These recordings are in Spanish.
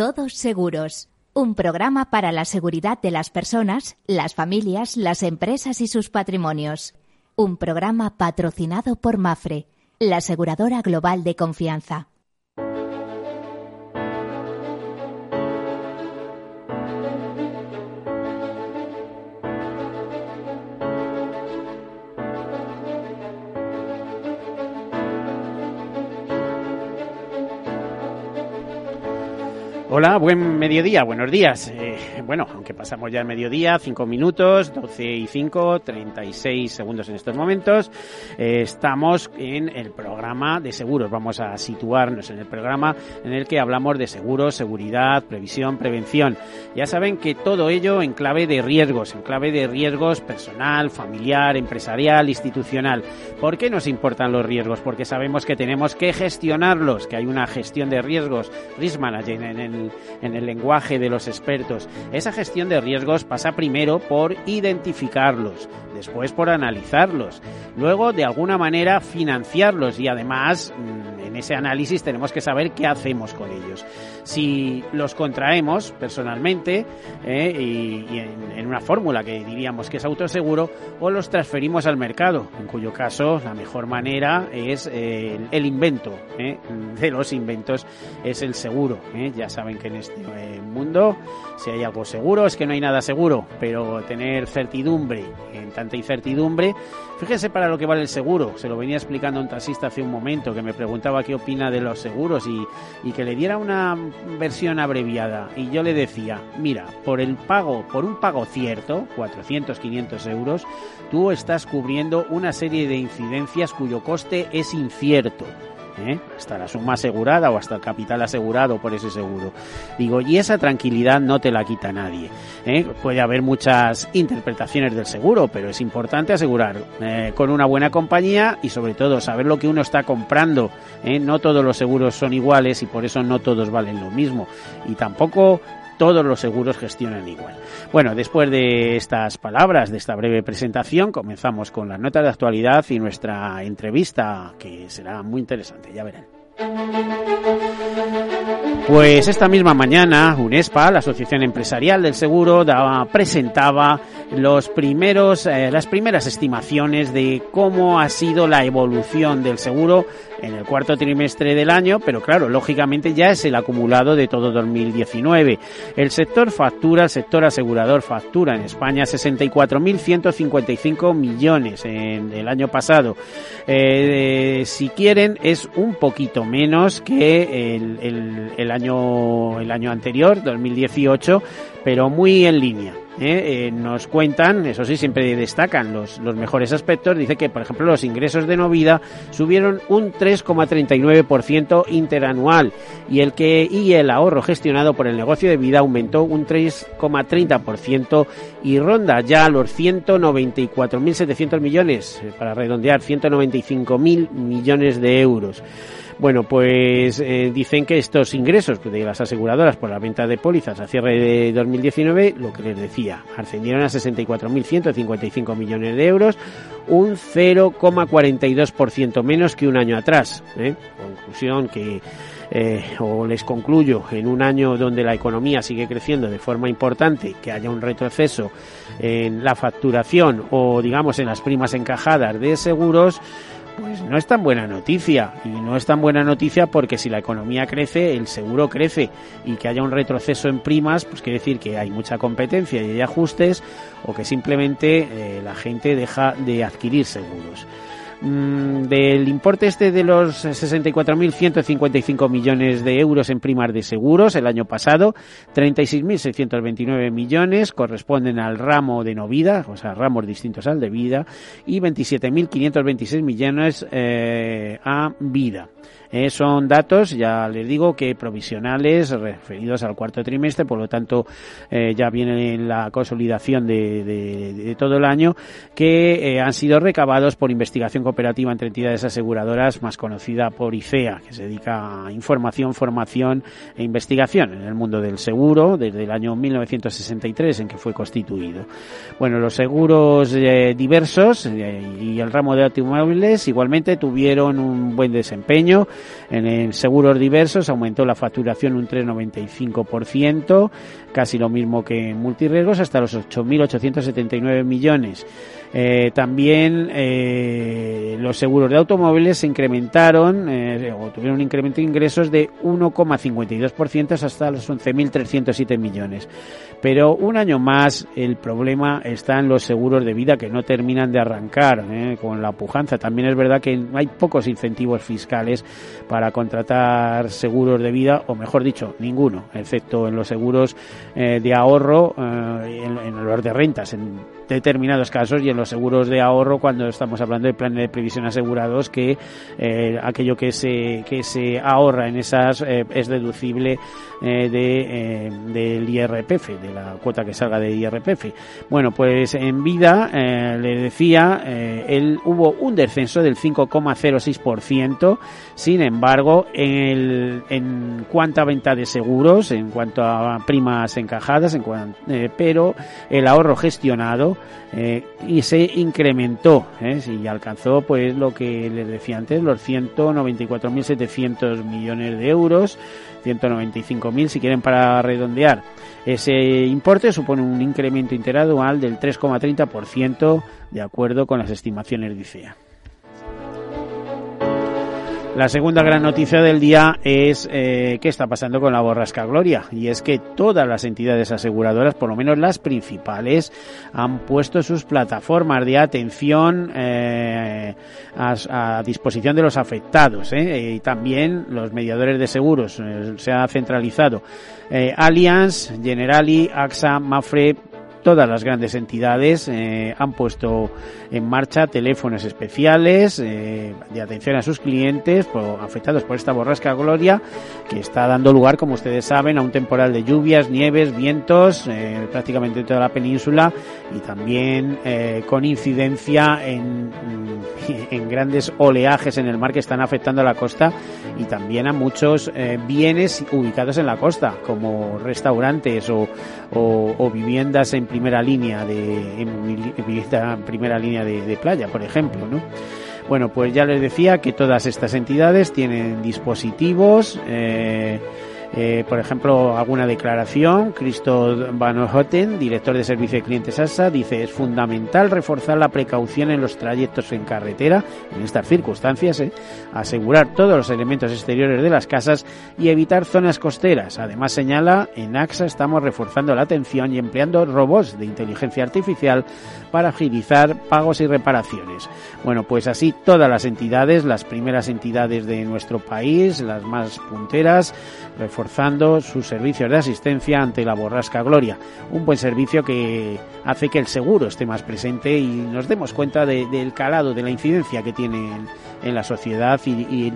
Todos Seguros, un programa para la seguridad de las personas, las familias, las empresas y sus patrimonios. Un programa patrocinado por Mafre, la aseguradora global de confianza. Hola, buen mediodía, buenos días. Eh, bueno, aunque pasamos ya el mediodía, cinco minutos, 12 y 5, 36 segundos en estos momentos. Eh, estamos en el programa de seguros. Vamos a situarnos en el programa en el que hablamos de seguros, seguridad, previsión, prevención. Ya saben que todo ello en clave de riesgos, en clave de riesgos personal, familiar, empresarial, institucional. ¿Por qué nos importan los riesgos? Porque sabemos que tenemos que gestionarlos, que hay una gestión de riesgos, risk management en el en el lenguaje de los expertos. Esa gestión de riesgos pasa primero por identificarlos, después por analizarlos, luego de alguna manera financiarlos y además mm, en ese análisis tenemos que saber qué hacemos con ellos. Si los contraemos personalmente eh, y, en, una fórmula que diríamos que es autoseguro o los transferimos al mercado, en cuyo caso la mejor manera es eh, el, invento eh, de los inventos es el seguro. Ya saben que en este mundo si hay algo seguro es que no hay nada seguro, pero tener certidumbre en incertidumbre, fíjense para lo que vale el seguro. Se lo venía explicando un taxista hace un momento que me preguntaba qué opina de los seguros y, y que le diera una versión abreviada. Y yo le decía, mira, por el pago, por un pago cierto, 400, 500 euros, tú estás cubriendo una serie de incidencias cuyo coste es incierto. ¿Eh? hasta la suma asegurada o hasta el capital asegurado por ese seguro. Digo, y esa tranquilidad no te la quita nadie. ¿eh? Puede haber muchas interpretaciones del seguro, pero es importante asegurar eh, con una buena compañía y sobre todo saber lo que uno está comprando. No todos los seguros son iguales y por eso no todos valen lo mismo. Y tampoco todos los seguros gestionan igual. Bueno, después de estas palabras, de esta breve presentación, comenzamos con las notas de actualidad y nuestra entrevista, que será muy interesante, ya verán. Pues esta misma mañana, UNESPA, la Asociación Empresarial del Seguro, presentaba los primeros, eh, las primeras estimaciones de cómo ha sido la evolución del seguro en el cuarto trimestre del año, pero claro, lógicamente ya es el acumulado de todo 2019. El sector factura, el sector asegurador factura en España 64.155 millones en el año pasado. Eh, si quieren, es un poquito menos que el, el, el año, el año anterior, 2018, pero muy en línea. ¿Eh? Eh, nos cuentan, eso sí, siempre destacan los, los mejores aspectos. Dice que, por ejemplo, los ingresos de no vida subieron un 3,39% interanual y el que y el ahorro gestionado por el negocio de vida aumentó un 3,30% y ronda ya los 194.700 millones, eh, para redondear, 195.000 millones de euros. Bueno, pues eh, dicen que estos ingresos de las aseguradoras por la venta de pólizas a cierre de 2019, lo que les decía, ascendieron a 64.155 millones de euros, un 0,42% menos que un año atrás. ¿eh? Conclusión que eh, o les concluyo, en un año donde la economía sigue creciendo de forma importante, que haya un retroceso en la facturación o digamos en las primas encajadas de seguros, pues no es tan buena noticia. Y no es tan buena noticia porque si la economía crece, el seguro crece. Y que haya un retroceso en primas, pues quiere decir que hay mucha competencia y hay ajustes o que simplemente eh, la gente deja de adquirir seguros. Mm, del importe este de los 64.155 millones de euros en primas de seguros el año pasado, 36.629 millones corresponden al ramo de no vida, o sea, ramos distintos al de vida, y 27.526 millones eh, a vida. Eh, son datos, ya les digo, que provisionales referidos al cuarto trimestre, por lo tanto eh, ya viene la consolidación de, de, todo el año, que eh, han sido recabados por investigación cooperativa entre entidades aseguradoras, más conocida por IFEA, que se dedica a información, formación e investigación en el mundo del seguro desde el año 1963 en que fue constituido. Bueno, los seguros diversos y el ramo de automóviles igualmente tuvieron un buen desempeño En seguros diversos aumentó la facturación un 3,95%, casi lo mismo que en multirriesgos, hasta los 8.879 millones. Eh, también eh, los seguros de automóviles se incrementaron eh, o tuvieron un incremento de ingresos de 1,52% hasta los 11.307 millones. Pero un año más el problema está en los seguros de vida que no terminan de arrancar con la pujanza. También es verdad que hay pocos incentivos fiscales para contratar seguros de vida, o mejor dicho, ninguno, excepto en los seguros de ahorro, en, en los de rentas, en determinados casos y en los seguros de ahorro cuando estamos hablando de planes de previsión asegurados que eh, aquello que se que se ahorra en esas eh, es deducible eh, de, del IRPF de la cuota que salga de IRPF bueno pues en vida le decía él hubo un descenso del 5,06% sin embargo en, en cuanto a venta de seguros en cuanto a primas encajadas en pero el ahorro gestionado eh, y se incrementó ¿eh? y alcanzó pues lo que les decía antes los 194.700 millones de euros 195.000 si quieren para redondear ese importe supone un incremento interanual del 3,30% de acuerdo con las estimaciones de ICEA. La segunda gran noticia del día es eh, qué está pasando con la borrasca Gloria. Y es que todas las entidades aseguradoras, por lo menos las principales, han puesto sus plataformas de atención eh, a, disposición de los afectados. ¿eh? Y también los mediadores de seguros. se ha centralizado Allianz, Generali, AXA, Mafre, todas las grandes entidades eh, han puesto en marcha teléfonos especiales eh, de atención a sus clientes afectados por esta borrasca Gloria, que está dando lugar, como ustedes saben, a un temporal de lluvias, nieves, vientos, eh, prácticamente en toda la península y también con incidencia en, en, grandes oleajes en el mar que están afectando a la costa y también a muchos bienes ubicados en la costa, como restaurantes o, o viviendas en primera línea de en primera línea de, playa, por ejemplo, ¿no? Bueno, pues ya les decía que todas estas entidades tienen dispositivos eh, eh, por ejemplo, alguna declaración. Cristo Van director de servicio de clientes ASA, dice es fundamental reforzar la precaución en los trayectos en carretera, en estas circunstancias, eh, asegurar todos los elementos exteriores de las casas y evitar zonas costeras. Además, señala, en AXA estamos reforzando la atención y empleando robots de inteligencia artificial para agilizar pagos y reparaciones. Bueno, pues así todas las entidades, las primeras entidades de nuestro país, las más punteras, sus servicios de asistencia ante la borrasca Gloria. Un buen servicio que hace que el seguro esté más presente y nos demos cuenta del calado, de la incidencia que tiene en, la sociedad y,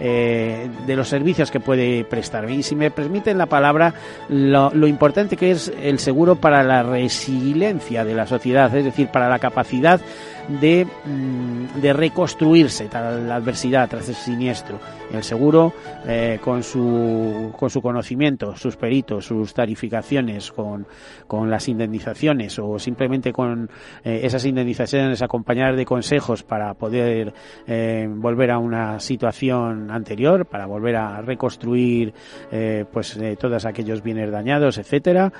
eh, de los servicios que puede prestar. Y si me permiten la palabra, lo importante que es el seguro para la resiliencia de la sociedad, es decir, para la capacidad de, mm, de reconstruirse tras la adversidad, tras el siniestro. El seguro, eh, con, su, con su conocimiento, sus peritos, sus tarificaciones, con, con las indemnizaciones o simplemente con eh, esas indemnizaciones acompañadas de consejos para poder eh, volver a una situación anterior, para volver a reconstruir pues todos aquellos bienes dañados, etcétera,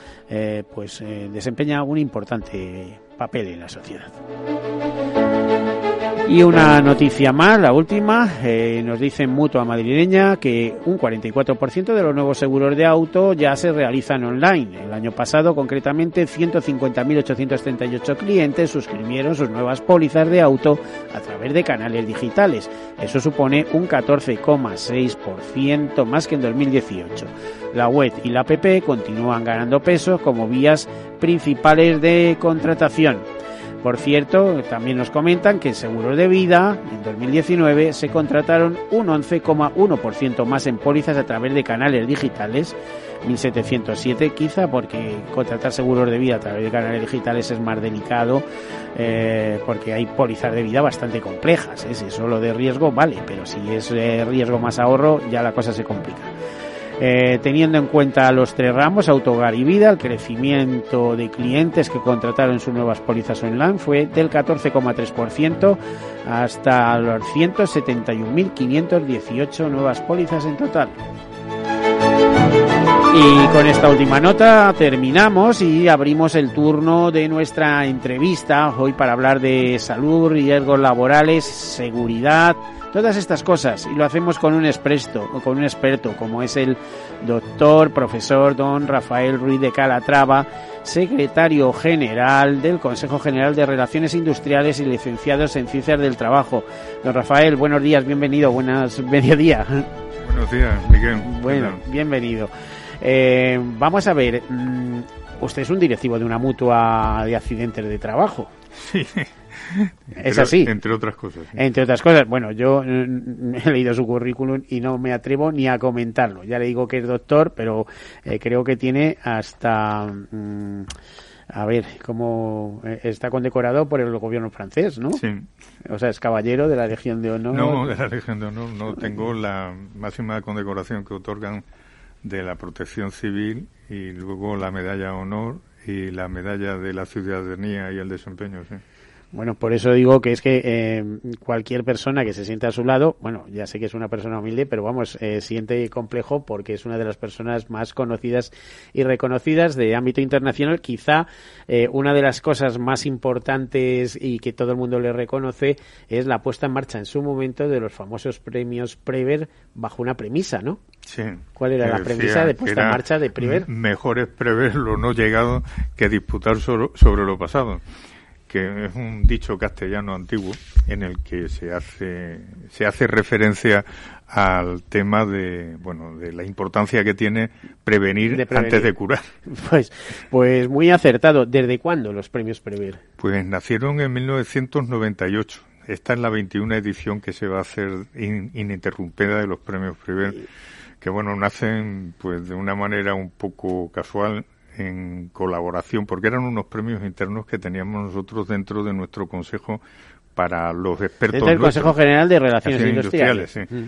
pues desempeña un importante papel en la sociedad. Y una noticia más, la última, eh, nos dice Mutua Madrileña que un 44% de los nuevos seguros de auto ya se realizan online. El año pasado, concretamente, 150.838 clientes suscribieron sus nuevas pólizas de auto a través de canales digitales. Eso supone un 14,6% más que en 2018. La web y la app continúan ganando peso como vías principales de contratación. Por cierto, también nos comentan que en seguros de vida, en 2019, se contrataron un 11,1% más en pólizas a través de canales digitales, 1707 quizá, porque contratar seguros de vida a través de canales digitales es más delicado, eh, porque hay pólizas de vida bastante complejas. ¿eh? Si es solo de riesgo, vale, pero si es riesgo más ahorro, ya la cosa se complica. Eh, teniendo en cuenta los tres ramos, autogar y vida, el crecimiento de clientes que contrataron sus nuevas pólizas online fue del 14,3% hasta los 171.518 nuevas pólizas en total. Y con esta última nota terminamos y abrimos el turno de nuestra entrevista hoy para hablar de salud, riesgos laborales, seguridad, todas estas cosas y lo hacemos con un experto, con un experto como es el doctor profesor don Rafael Ruiz de Calatrava, secretario general del Consejo General de Relaciones Industriales y licenciados en Ciencias del Trabajo. Don Rafael, buenos días, bienvenido, buenas mediodía. Buenos días, Miguel. Bueno, bienvenido. Eh, vamos a ver, mm, usted es un directivo de una mutua de accidentes de trabajo. Sí. Es así. Entre otras cosas. Entre otras cosas. Bueno, yo mm, he leído su currículum y no me atrevo ni a comentarlo. Ya le digo que es doctor, pero eh, creo que tiene hasta... Mm, a ver, cómo eh, está condecorado por el gobierno francés, ¿no? Sí. O sea, es caballero de la Legión de Honor. No, de la Legión de Honor no. Tengo la máxima condecoración que otorgan de la Protección Civil y luego la Medalla Honor y la Medalla de la Ciudadanía y el Desempeño, sí. Bueno, por eso digo que es que eh, cualquier persona que se siente a su lado, bueno, ya sé que es una persona humilde, pero vamos, eh, siente complejo porque es una de las personas más conocidas y reconocidas de ámbito internacional. Quizá eh, una de las cosas más importantes y que todo el mundo le reconoce es la puesta en marcha en su momento de los famosos premios Prever bajo una premisa, ¿no? Sí. ¿Cuál era la premisa de puesta en marcha de Prever? Mejor es prever lo no llegado que disputar sobre lo pasado que es un dicho castellano antiguo en el que se hace se hace referencia al tema de bueno de la importancia que tiene prevenir, antes de curar. Pues pues muy acertado. ¿Desde cuándo los premios Prever? Pues nacieron en 1998. Esta es la 21 edición que se va a hacer ininterrumpida de los premios Prever, que bueno, nacen pues de una manera un poco casual en colaboración, porque eran unos premios internos que teníamos nosotros dentro de nuestro consejo para los expertos. Dentro del Consejo General de Relaciones, Industriales. Mm.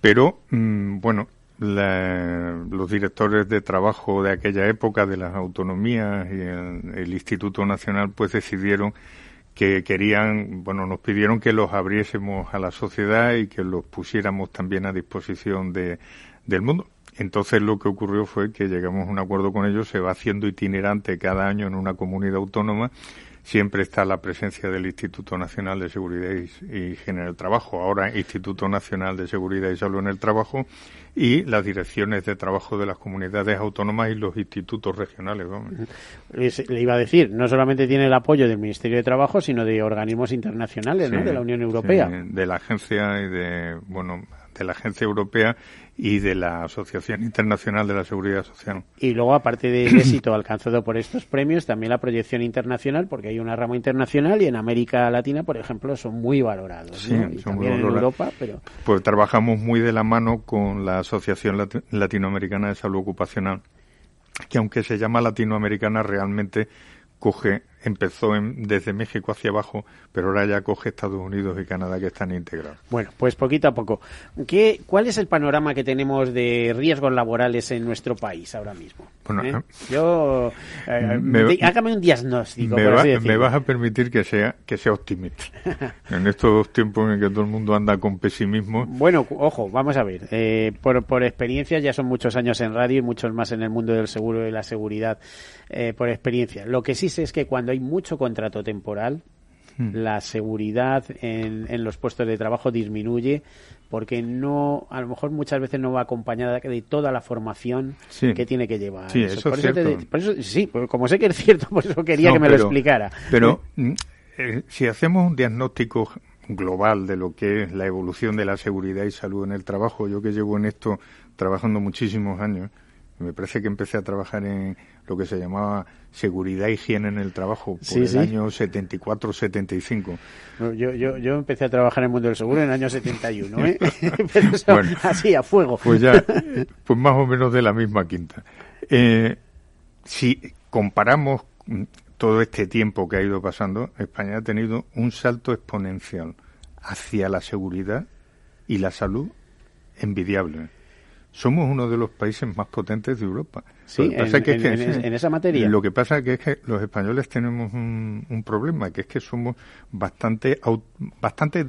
Pero, mm, bueno, los directores de trabajo de aquella época, de las autonomías y el, Instituto Nacional, pues decidieron que querían, bueno, nos pidieron que los abriésemos a la sociedad y que los pusiéramos también a disposición de, del mundo. Entonces lo que ocurrió fue que llegamos a un acuerdo con ellos, se va haciendo itinerante cada año en una comunidad autónoma, siempre está la presencia del Instituto Nacional de Seguridad y, Higiene en el Trabajo, ahora Instituto Nacional de Seguridad y Salud en el Trabajo, y las direcciones de trabajo de las comunidades autónomas y los institutos regionales. Le iba a decir, no solamente tiene el apoyo del Ministerio de Trabajo, sino de organismos internacionales, ¿no? De la Unión Europea. de la agencia y de, bueno, de la Agencia Europea y de la Asociación Internacional de la Seguridad Social. Y luego, aparte del éxito alcanzado por estos premios, también la proyección internacional, porque hay una rama internacional y en América Latina, por ejemplo, son muy valorados. Sí, y también en Europa, pero... Pues trabajamos muy de la mano con la Asociación Latinoamericana de Salud Ocupacional, que aunque se llama latinoamericana, realmente coge, empezó desde México hacia abajo, pero ahora ya coge Estados Unidos y Canadá que están integrados. Bueno, pues poquito a poco. ¿Qué, ¿Cuál es el panorama que tenemos de riesgos laborales en nuestro país ahora mismo? Bueno, ¿Eh? Yo, eh, hágame un diagnóstico. Me, vas a permitir que sea, que sea optimista. en estos tiempos en que todo el mundo anda con pesimismo. Bueno, ojo, vamos a ver. Eh, por, por experiencia, ya son muchos años en radio y muchos más en el mundo del seguro y la seguridad eh, por experiencia. Lo que sí sé es que cuando hay mucho contrato temporal, hmm. la seguridad en, en, los puestos de trabajo disminuye porque no a lo mejor muchas veces no va acompañada de toda la formación que tiene que llevar. Sí, eso, es cierto. sí, pues como sé que es cierto, por eso quería que me lo explicara. Pero mm, eh, si hacemos un diagnóstico global de lo que es la evolución de la seguridad y salud en el trabajo, yo que llevo en esto trabajando muchísimos años, me parece que empecé a trabajar en lo que se llamaba seguridad y higiene en el trabajo por el año 74-75. yo, yo, yo empecé a trabajar en el mundo del seguro en el año 71, ¿eh? Pero así, a fuego. Pues ya, pues más o menos de la misma quinta. Eh, si comparamos todo este tiempo que ha ido pasando, España ha tenido un salto exponencial hacia la seguridad y la salud envidiable. Somos uno de los países más potentes de Europa. Sí, en, esa materia. Lo que pasa que es que los españoles tenemos un, un problema, que es que somos bastante, bastante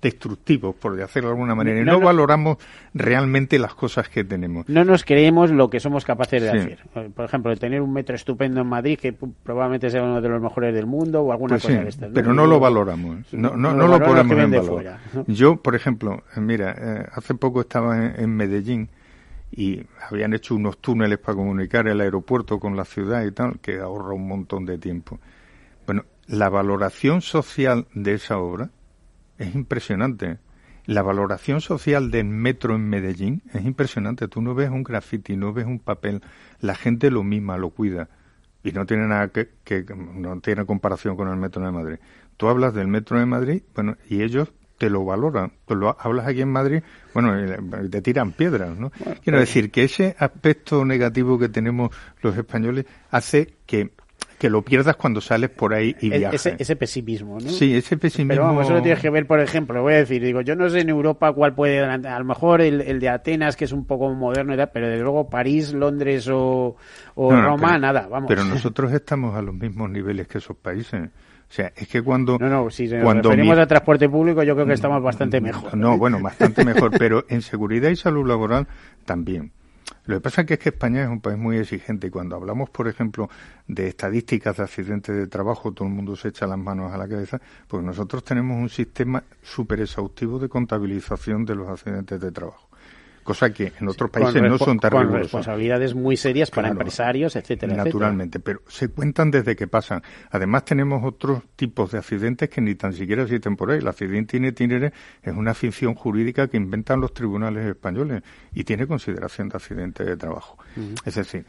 destructivos, por decirlo de alguna manera, y no, valoramos realmente las cosas que tenemos. No nos creemos lo que somos capaces de hacer. Por ejemplo, tener un metro estupendo en Madrid, que probablemente sea uno de los mejores del mundo, o alguna pues cosa de estas. Pero no lo valoramos, no, no, lo ponemos en valor. Yo, por ejemplo, mira, eh, hace poco estaba en, Medellín y habían hecho unos túneles para comunicar el aeropuerto con la ciudad y tal, que ahorra un montón de tiempo. Bueno, la valoración social de esa obra es impresionante. La valoración social del metro en Medellín es impresionante. Tú no ves un graffiti, no ves un papel. La gente lo misma lo cuida. Y no tiene nada que, que no tiene comparación con el metro de Madrid. Tú hablas del metro de Madrid, bueno, y ellos te lo valoran. Tú lo hablas aquí en Madrid, bueno, te tiran piedras, ¿no? Quiero decir que ese aspecto negativo que tenemos los españoles hace que que lo pierdas cuando sales por ahí y e-, viajas. Ese, pesimismo, ¿no? Sí, ese pesimismo. Pero vamos, eso lo tienes que ver, por ejemplo, voy a decir, digo, yo no sé en Europa cuál puede, a lo mejor el, de Atenas, que es un poco moderno y tal, pero desde luego París, Londres o, Roma, nada, vamos. Pero nosotros estamos a los mismos niveles que esos países. O sea, es que cuando... No, no, si nos cuando referimos a transporte público, yo creo que estamos bastante mejor. No, bueno, bastante mejor, pero en seguridad y salud laboral también. Lo que pasa es que España es un país muy exigente y cuando hablamos, por ejemplo, de estadísticas de accidentes de trabajo, todo el mundo se echa las manos a la cabeza, pues nosotros tenemos un sistema súper exhaustivo de contabilización de los accidentes de trabajo cosa que en otros países no son tan Con responsabilidades muy serias para empresarios, etcétera. Naturalmente, pero se cuentan desde que pasan. Además tenemos otros tipos de accidentes que ni tan siquiera existen por ahí. El accidente itinere es una ficción jurídica que inventan los tribunales españoles y tiene consideración de accidente de trabajo. Es decir,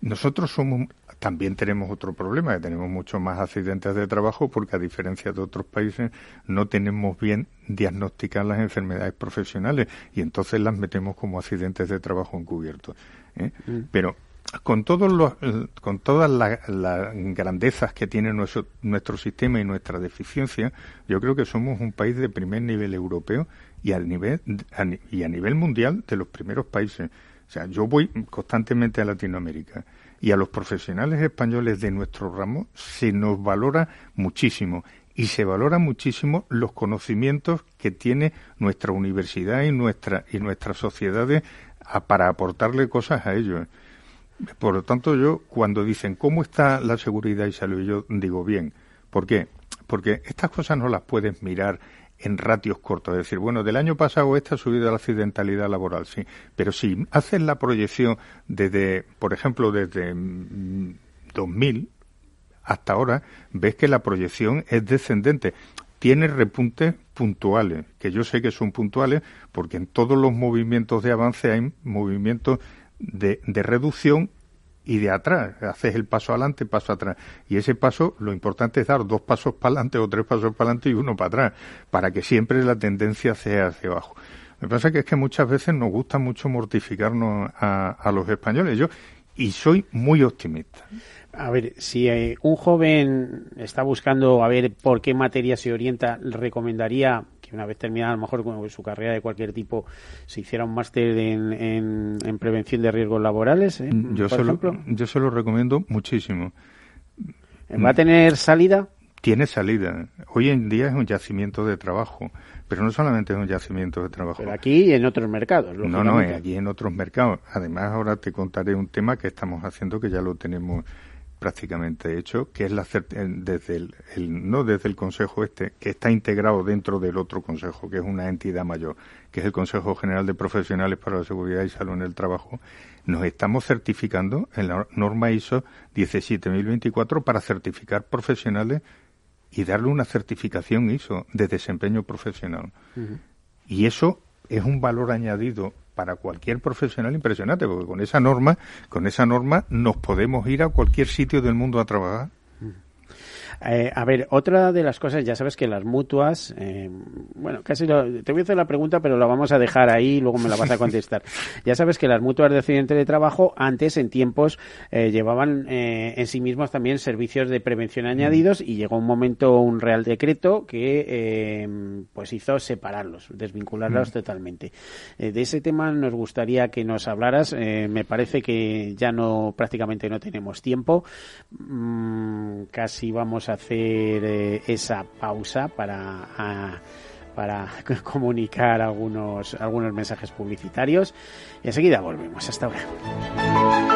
nosotros somos también tenemos otro problema, que tenemos muchos más accidentes de trabajo porque a diferencia de otros países no tenemos bien diagnosticadas las enfermedades profesionales y entonces las metemos como accidentes de trabajo encubiertos. ¿eh? Mm. Pero con todos los, con todas las, grandezas que tiene nuestro, nuestro sistema y nuestra deficiencia, yo creo que somos un país de primer nivel europeo y a nivel y a nivel mundial de los primeros países. O sea, yo voy constantemente a Latinoamérica y a los profesionales españoles de nuestro ramo se nos valora muchísimo y se valora muchísimo los conocimientos que tiene nuestra universidad y nuestra y nuestras sociedades para aportarle cosas a ellos. Por lo tanto, yo cuando dicen cómo está la seguridad y salud, yo digo bien. ¿Por qué? Porque estas cosas no las puedes mirar en ratios cortos. Es decir, bueno, del año pasado esta ha subido la accidentalidad laboral, sí. Pero si haces la proyección desde, por ejemplo, desde 2000 mm, hasta ahora, ves que la proyección es descendente. Tiene repuntes puntuales, que yo sé que son puntuales, porque en todos los movimientos de avance hay movimientos de, de reducción y de atrás. Haces el paso adelante, paso atrás. Y ese paso, lo importante es dar dos pasos para adelante o tres pasos para adelante y uno para atrás, para que siempre la tendencia sea hacia abajo. Me pasa que es que muchas veces nos gusta mucho mortificarnos a, a los españoles. Yo, y soy muy optimista. A ver, si eh, un joven está buscando a ver por qué materia se orienta, recomendaría que una vez terminada a lo mejor con su carrera de cualquier tipo se hiciera un máster en, en, prevención de riesgos laborales, ¿eh? yo, se lo, yo se lo recomiendo muchísimo. ¿Va a tener salida? Tiene salida. Hoy en día es un yacimiento de trabajo, pero no solamente es un yacimiento de trabajo. Pero aquí y en otros mercados. No, no, aquí en otros mercados. Además, ahora te contaré un tema que estamos haciendo que ya lo tenemos prácticamente hecho, que es la desde el, no desde el Consejo este, que está integrado dentro del otro Consejo, que es una entidad mayor, que es el Consejo General de Profesionales para la Seguridad y Salud en el Trabajo, nos estamos certificando en la norma ISO 17024 para certificar profesionales y darle una certificación ISO de desempeño profesional. Y eso es un valor añadido para cualquier profesional impresionante, porque con esa norma, con esa norma nos podemos ir a cualquier sitio del mundo a trabajar. Eh, a ver, otra de las cosas, ya sabes que las mutuas, eh, bueno, casi te voy a hacer la pregunta, pero la vamos a dejar ahí y luego me la vas a contestar. ya sabes que las mutuas de accidente de trabajo antes, en tiempos, eh, llevaban en sí mismos también servicios de prevención añadidos y llegó un momento, un real decreto que pues hizo separarlos, desvincularlos totalmente. de ese tema nos gustaría que nos hablaras. me parece que ya no prácticamente no tenemos tiempo. Mm, casi vamos hacer eh, esa pausa para, para comunicar algunos, algunos mensajes publicitarios. Y enseguida volvemos. Hasta ahora.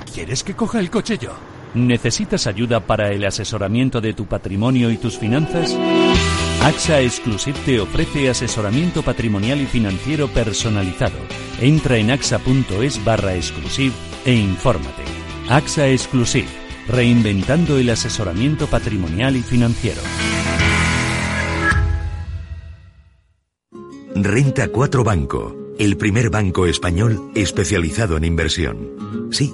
¿Quieres que coja el coche yo? ¿Necesitas ayuda para el asesoramiento de tu patrimonio y tus finanzas? AXA Exclusive te ofrece asesoramiento patrimonial y financiero personalizado. Entra en axa.es barra exclusive e infórmate. AXA Exclusive, reinventando el asesoramiento patrimonial y financiero. Renta 4 Banco, el primer banco español especializado en inversión. Sí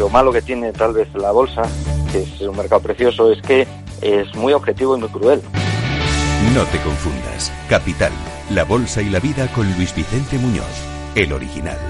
lo malo que tiene tal vez la bolsa, que es un mercado precioso, es que es muy objetivo y muy cruel. No te confundas. Capital, la bolsa y la vida con Luis Vicente Muñoz, el original.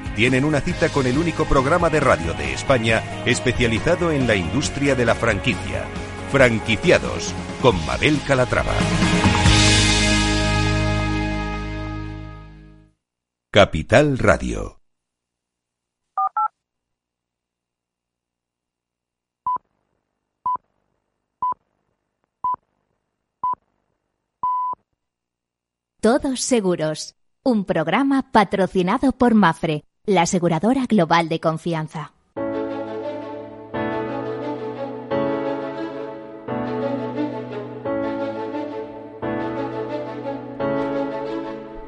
tienen una cita con el único programa de radio de España especializado en la industria de la franquicia. Franquiciados con Mabel Calatrava. Capital Radio. Todos Seguros, un programa patrocinado por Mafre, la aseguradora global de confianza.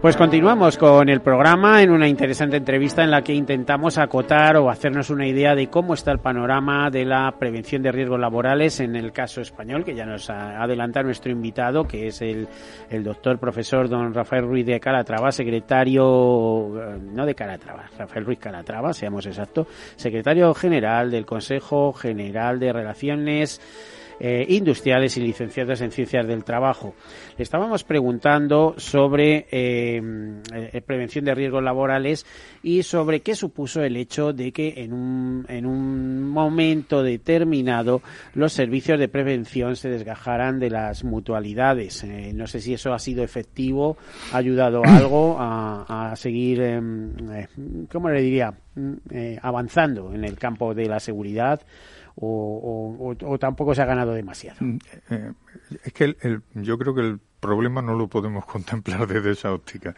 Pues continuamos con el programa en una interesante entrevista en la que intentamos acotar o hacernos una idea de cómo está el panorama de la prevención de riesgos laborales en el caso español, que ya nos adelanta nuestro invitado, que es el, el doctor profesor don Rafael Ruiz de Calatrava, secretario, eh, no de Calatrava, Rafael Ruiz Calatrava, seamos exactos, secretario general del Consejo General de Relaciones eh, industriales y licenciados en ciencias del trabajo. Estábamos preguntando sobre eh, eh, prevención de riesgos laborales y sobre qué supuso el hecho de que en un, en un momento determinado los servicios de prevención se desgajaran de las mutualidades. no sé si eso ha sido efectivo, ha ayudado algo a, a seguir, em, ¿cómo le diría? Mm, avanzando en el campo de la seguridad o, tampoco se ha ganado demasiado. Mm, eh, es que el, yo creo que el problema no lo podemos contemplar desde esa óptica.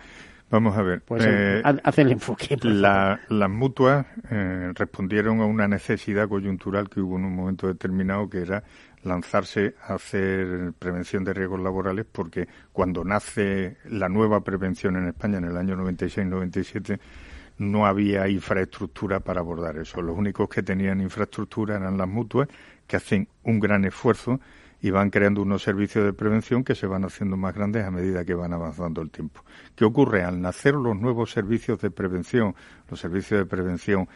Vamos a ver. Pues eh, haz el enfoque. las mutuas eh, respondieron a una necesidad coyuntural que hubo en un momento determinado que era lanzarse a hacer prevención de riesgos laborales porque cuando nace la nueva prevención en España en el año 96-97 no había infraestructura para abordar eso. Los únicos que tenían infraestructura eran las mutuas, que hacen un gran esfuerzo y van creando unos servicios de prevención que se van haciendo más grandes a medida que van avanzando el tiempo. ¿Qué ocurre? Al nacer los nuevos servicios de prevención, los servicios de prevención,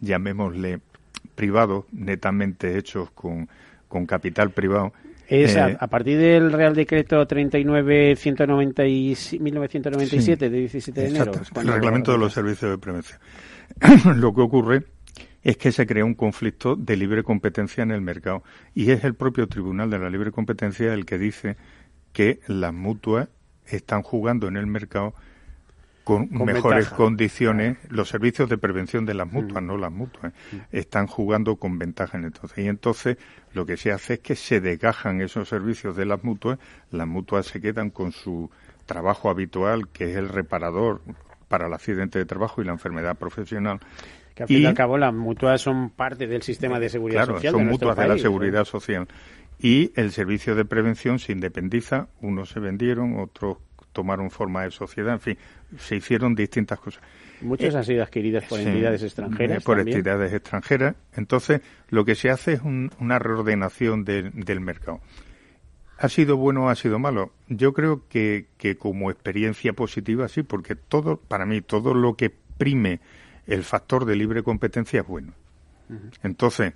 llamémosle privados, netamente hechos con, con capital privado, es a, eh, partir del Real Decreto 39-197 de 17 de enero. el reglamento de los servicios de prevención. Lo que ocurre es que se crea un conflicto de libre competencia en el mercado y es el propio Tribunal de la Libre Competencia el que dice que las mutuas están jugando en el mercado con, mejores condiciones, los servicios de prevención de las mutuas, mm. no las mutuas, mm. están jugando con ventaja en entonces. Y entonces lo que se hace es que se desgajan esos servicios de las mutuas, las mutuas se quedan con su trabajo habitual, que es el reparador para el accidente de trabajo y la enfermedad profesional. Que al fin y al cabo las mutuas son parte del sistema de seguridad social. Son mutuas de la seguridad social. Y el servicio de prevención se independiza, unos se vendieron, otros tomaron forma de sociedad, en fin, se hicieron distintas cosas. Muchas eh, han sido adquiridas por entidades extranjeras. Por entidades extranjeras. Entonces, lo que se hace es una reordenación del mercado. ¿Ha sido bueno o ha sido malo? Yo creo que, que como experiencia positiva sí, porque todo, para mí, todo lo que prime el factor de libre competencia es bueno. Entonces,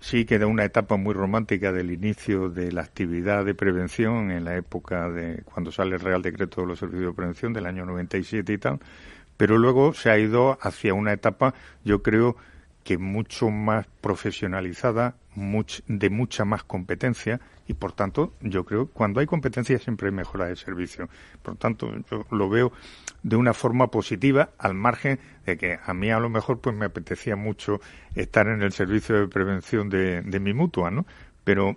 sí queda una etapa muy romántica del inicio de la actividad de prevención en la época de cuando sale el Real Decreto de los Servicios de Prevención del año 97 y tal, pero luego se ha ido hacia una etapa, yo creo que mucho más profesionalizada, de mucha más competencia y por tanto yo creo cuando hay competencia siempre hay mejora de servicio. Por tanto, yo lo veo de una forma positiva al margen de que a mí a lo mejor pues me apetecía mucho estar en el servicio de prevención de, mi mutua, ¿no? Pero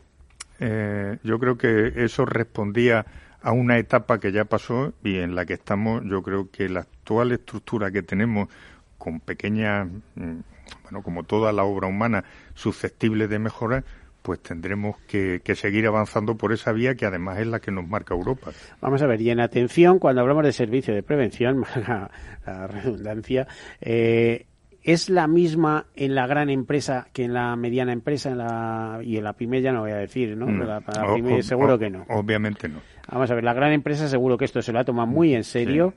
eh, yo creo que eso respondía a una etapa que ya pasó y en la que estamos, yo creo que la actual estructura que tenemos con pequeñas, mm, bueno, como toda la obra humana, susceptible de mejorar, pues tendremos que, seguir avanzando por esa vía que además es la que nos marca Europa. Vamos a ver, y en atención, cuando hablamos de servicio de prevención, la, redundancia, eh, ¿es la misma en la gran empresa que en la mediana empresa en la, y en la pyme ya no voy a decir, ¿no? Mm. Para la pyme seguro que no. Obviamente no. Vamos a ver, la gran empresa seguro que esto se lo ha tomado muy en serio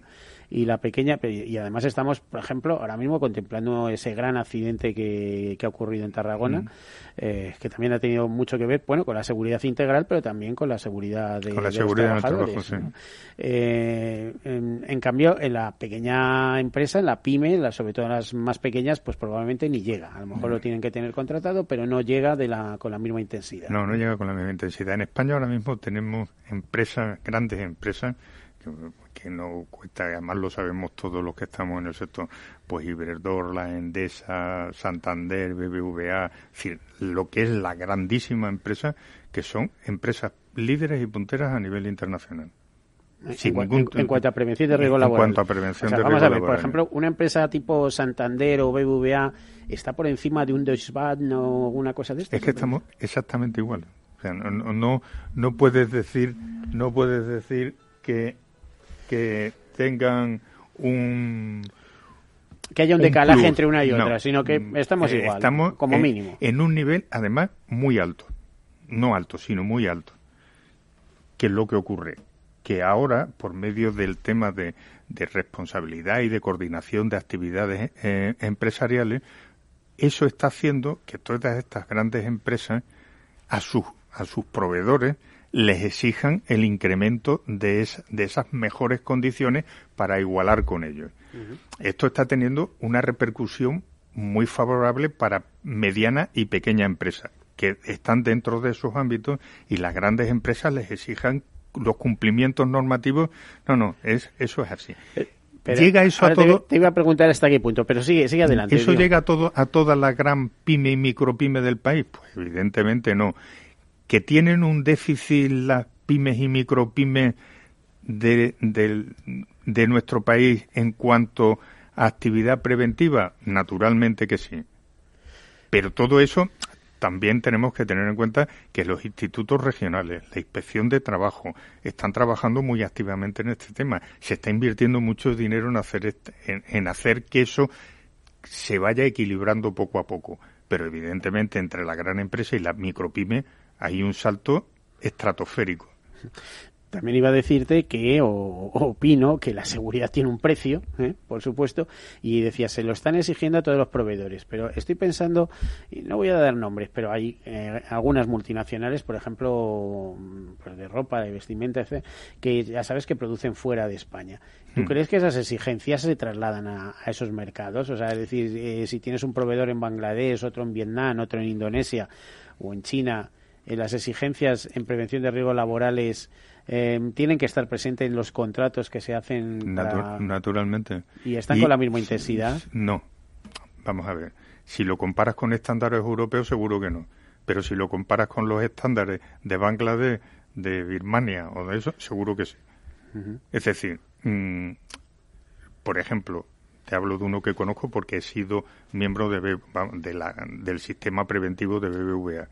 y la pequeña y además estamos por ejemplo ahora mismo contemplando ese gran accidente que, ha ocurrido en Tarragona mm. eh, que también ha tenido mucho que ver bueno con la seguridad integral pero también con la seguridad de, la seguridad los trabajadores eh, en, cambio en la pequeña empresa en la pyme sobre todo en las más pequeñas pues probablemente ni llega. A lo mejor lo mm. tienen que tener contratado pero no llega de la con la misma intensidad. No no llega con la misma intensidad. En España ahora mismo tenemos empresas grandes empresas que no cuesta, además lo sabemos todos los que estamos en el sector, pues Iberdrola, Endesa, Santander, BBVA, es decir, lo que es la grandísima empresa, que son empresas líderes y punteras a nivel internacional. en, cuanto a prevención de riesgo laboral. En cuanto a prevención de Vamos a ver, por ejemplo, una empresa tipo Santander o BBVA está por encima de un Deutsche Bank o una cosa de esto. Es que estamos exactamente igual. O sea, no, no, no puedes decir, no puedes decir que que tengan un que haya un decalaje entre una y otra, sino que mm, estamos eh, igual, estamos como mínimo. En un nivel, además, muy alto. No alto, sino muy alto. ¿Qué es lo que ocurre? Que ahora, por medio del tema de, responsabilidad y de coordinación de actividades eh, empresariales, eso está haciendo que todas estas grandes empresas a sus, a sus proveedores les exijan el incremento de, de esas mejores condiciones para igualar con ellos. Esto está teniendo una repercusión muy favorable para mediana y pequeña empresas que están dentro de esos ámbitos y las grandes empresas les exijan los cumplimientos normativos. No, no, es, eso es así. Eh, llega eso a todo. Te, iba a preguntar hasta qué punto, pero sigue, sigue adelante. ¿Eso llega a todo a toda la gran pyme y micropyme del país? Pues evidentemente no que tienen un déficit las pymes y micropymes de, de, nuestro país en cuanto a actividad preventiva? Naturalmente que sí. Pero todo eso también tenemos que tener en cuenta que los institutos regionales, la inspección de trabajo, están trabajando muy activamente en este tema. Se está invirtiendo mucho dinero en hacer, este, en hacer que eso se vaya equilibrando poco a poco. Pero evidentemente entre la gran empresa y la micropyme hay un salto estratosférico. También iba a decirte que, o, opino, que la seguridad tiene un precio, ¿eh? por supuesto, y decía, se lo están exigiendo a todos los proveedores. Pero estoy pensando, y no voy a dar nombres, pero hay eh, algunas multinacionales, por ejemplo, pues de ropa, de vestimenta, que ya sabes que producen fuera de España. ¿Tú hmm. crees que esas exigencias se trasladan a, esos mercados? O sea, es decir, eh, si tienes un proveedor en Bangladesh, otro en Vietnam, otro en Indonesia o en China, eh, las exigencias en prevención de riesgos laborales eh, tienen que estar presentes en los contratos que se hacen. naturalmente. ¿Y están con la misma intensidad? No. Vamos a ver. Si lo comparas con estándares europeos, seguro que no. Pero si lo comparas con los estándares de Bangladesh, de Birmania o de eso, seguro que sí. Es decir, mm, por ejemplo, te hablo de uno que conozco porque he sido miembro de, de la, del sistema preventivo de BBVA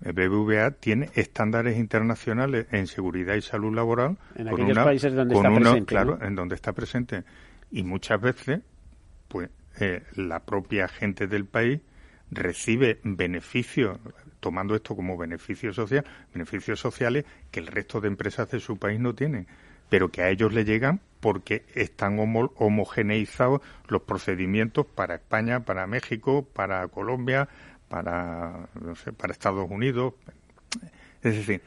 el BBVA tiene estándares internacionales en seguridad y salud laboral. En aquellos países donde está presente. Claro, en donde está presente. Y muchas veces, pues, eh, la propia gente del país recibe beneficios, tomando esto como beneficio social, beneficios sociales que el resto de empresas de su país no tienen, pero que a ellos le llegan porque están homogeneizados los procedimientos para España, para México, para Colombia, para, no sé, para Estados Unidos. Es decir,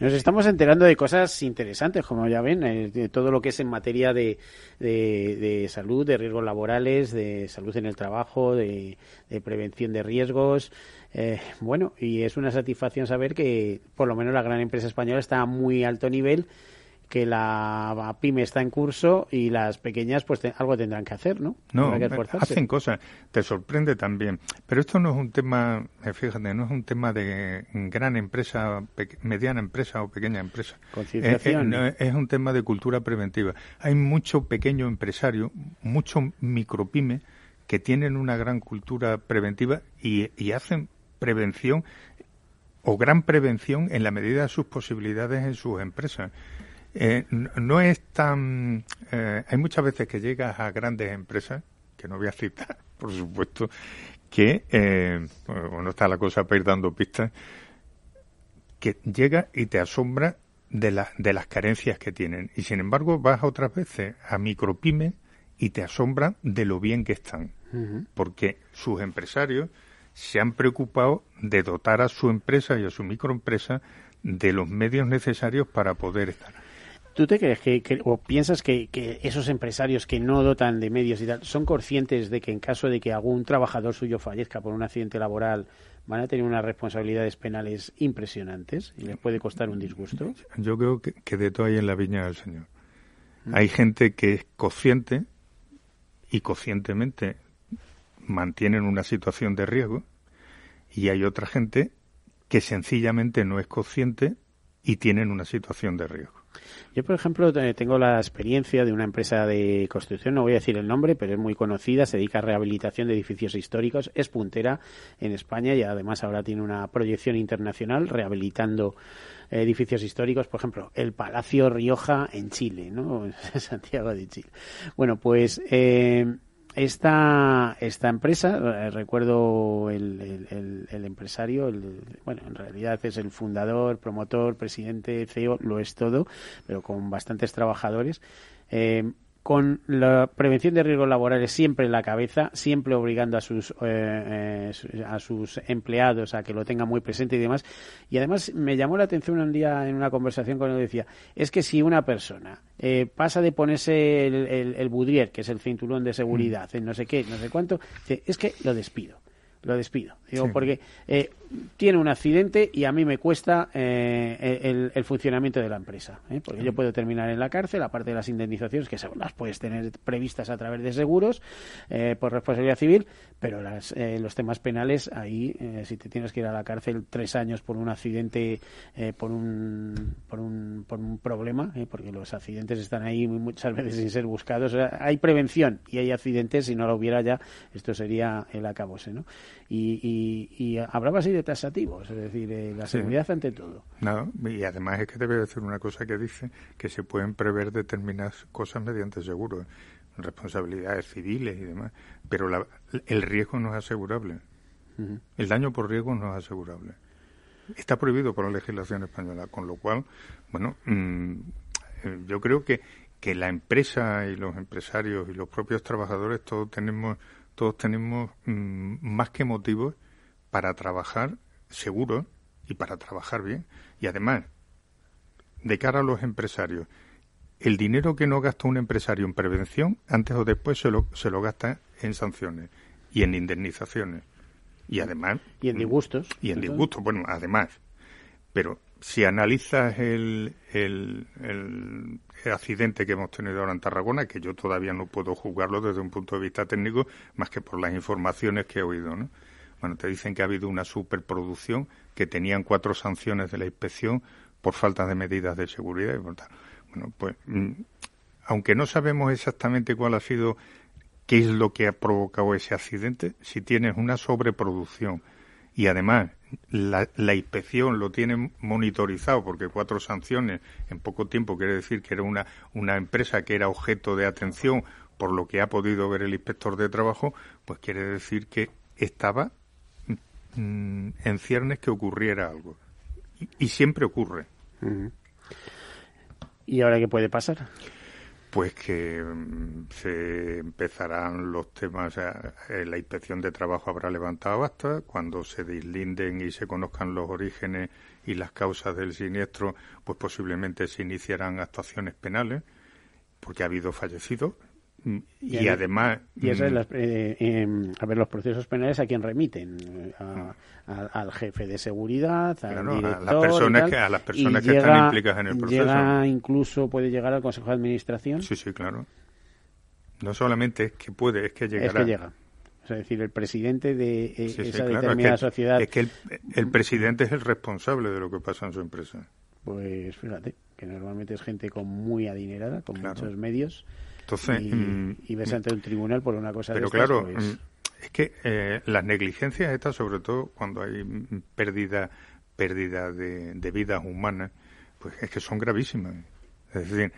nos estamos enterando de cosas interesantes, como ya ven, eh, de todo lo que es en materia de, de, salud, de riesgos laborales, de salud en el trabajo, de, prevención de riesgos. Eh, bueno, y es una satisfacción saber que por lo menos la gran empresa española está a muy alto nivel que la pyme está en curso y las pequeñas pues algo tendrán que hacer, ¿no? No, hacen cosas, te sorprende también. Pero esto no es un tema, eh, fíjate, no es un tema de gran empresa, mediana empresa o pequeña empresa. Concienciación. Eh, eh, es, un tema de cultura preventiva. Hay mucho pequeño empresario, mucho micropyme que tienen una gran cultura preventiva y, y hacen prevención o gran prevención en la medida de sus posibilidades en sus empresas. Eh, no es tan... Eh, hay muchas veces que llegas a grandes empresas, que no voy a citar, por supuesto, que, eh, bueno, está la cosa para ir dando pistas, que llega y te asombra de, la, de las carencias que tienen. Y sin embargo, vas otras veces a micropymes y te asombran de lo bien que están. Porque sus empresarios se han preocupado de dotar a su empresa y a su microempresa de los medios necesarios para poder estar. ¿Tú te crees que, o piensas que, esos empresarios que no dotan de medios y tal son conscientes de que en caso de que algún trabajador suyo fallezca por un accidente laboral van a tener unas responsabilidades penales impresionantes y les puede costar un disgusto? Yo creo que, de todo hay en la viña del Señor. Mm. Hay gente que es consciente y conscientemente mantienen una situación de riesgo y hay otra gente que sencillamente no es consciente y tienen una situación de riesgo. Yo, por ejemplo, tengo la experiencia de una empresa de construcción, no voy a decir el nombre, pero es muy conocida, se dedica a rehabilitación de edificios históricos, es puntera en España y además ahora tiene una proyección internacional rehabilitando edificios históricos, por ejemplo, el Palacio Rioja en Chile, ¿no? Santiago de Chile. Bueno, pues eh, esta, esta empresa, eh, recuerdo el, el, empresario, el, bueno, en realidad es el fundador, promotor, presidente, CEO, lo es todo, pero con bastantes trabajadores. Eh, con la prevención de riesgos laborales siempre en la cabeza, siempre obligando a sus, eh, eh, a sus empleados a que lo tengan muy presente y demás. Y además me llamó la atención un día en una conversación con él, decía, es que si una persona eh, pasa de ponerse el, el, el, budrier, que es el cinturón de seguridad, mm. en no sé qué, no sé cuánto, es que lo despido lo despido. Digo, porque eh, tiene un accidente y a mí me cuesta eh, el, funcionamiento de la empresa. ¿eh? Porque yo puedo terminar en la cárcel, aparte de las indemnizaciones, que las puedes tener previstas a través de seguros por responsabilidad civil, pero las, los temas penales, ahí, si te tienes que ir a la cárcel tres años por un accidente, por, un, por, un, por un problema, porque los accidentes están ahí muchas veces sin ser buscados. hay prevención y hay accidentes, si no lo hubiera ya, esto sería el acabose, ¿no? y, y, hablaba así de tasativos, es decir, eh, la seguridad ante todo. No, y además es que te voy a decir una cosa que dice que se pueden prever determinadas cosas mediante seguros, responsabilidades civiles y demás, pero el riesgo no es asegurable. El daño por riesgo no es asegurable. Está prohibido por la legislación española, con lo cual, bueno, mm, yo creo que, que la empresa y los empresarios y los propios trabajadores todos tenemos todos tenemos mm, más que motivos para trabajar seguro y para trabajar bien. Y además, de cara a los empresarios, el dinero que no gasta un empresario en prevención, antes o después se lo, se lo gasta en sanciones y en indemnizaciones. Y además... Y en disgustos. Y en disgustos, bueno, además. Pero si analizas el, el, accidente que hemos tenido ahora en Tarragona, que yo todavía no puedo juzgarlo desde un punto de vista técnico, más que por las informaciones que he oído, ¿no? Bueno, te dicen que ha habido una superproducción, que tenían cuatro sanciones de la inspección por falta de medidas de seguridad y. Bueno, pues, mm, aunque no sabemos exactamente cuál ha sido, qué es lo que ha provocado ese accidente, si tienes una sobreproducción y además la, la, inspección lo tiene monitorizado porque cuatro sanciones en poco tiempo quiere decir que era una, una empresa que era objeto de atención por lo que ha podido ver el inspector de trabajo, pues quiere decir que estaba mm, en ciernes que ocurriera algo. Y, siempre ocurre. ¿Y ahora qué puede pasar? Pues que mm, se empezarán los temas, eh, la inspección de trabajo habrá levantado hasta cuando se deslinden y se conozcan los orígenes y las causas del siniestro, pues posiblemente se iniciarán actuaciones penales, porque ha habido fallecidos, y, además. Y eso mm, eh, a ver, los procesos penales a quién remiten. al jefe de seguridad, al director, a las personas, que, a las personas que están implicadas en el proceso. Llega, incluso puede llegar al Consejo de Administración. Sí, sí, claro. No solamente es que puede, es que llegará. Es que llega. es decir, el presidente de eh, esa determinada sociedad. Es que el, presidente es el responsable de lo que pasa en su empresa. Pues fíjate, que normalmente es gente con muy adinerada, con muchos medios entonces, y, mm, ves ante un tribunal por una cosa pero de claro, pues mm, es que eh, las negligencias estas, sobre todo cuando hay pérdida, pérdida de, vidas humanas, pues es que son gravísimas. Es decir,